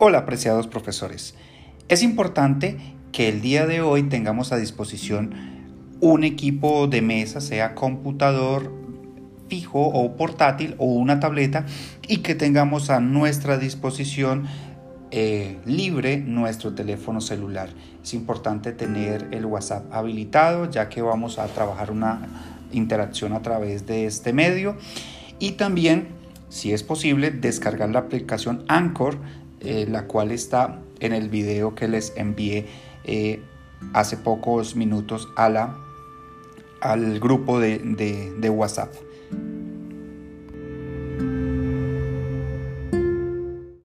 Hola apreciados profesores. Es importante que el día de hoy tengamos a disposición un equipo de mesa, sea computador fijo o portátil o una tableta y que tengamos a nuestra disposición eh, libre nuestro teléfono celular. Es importante tener el WhatsApp habilitado ya que vamos a trabajar una interacción a través de este medio y también si es posible descargar la aplicación Anchor eh, la cual está en el video que les envié eh, hace pocos minutos a la, al grupo de WhatsApp.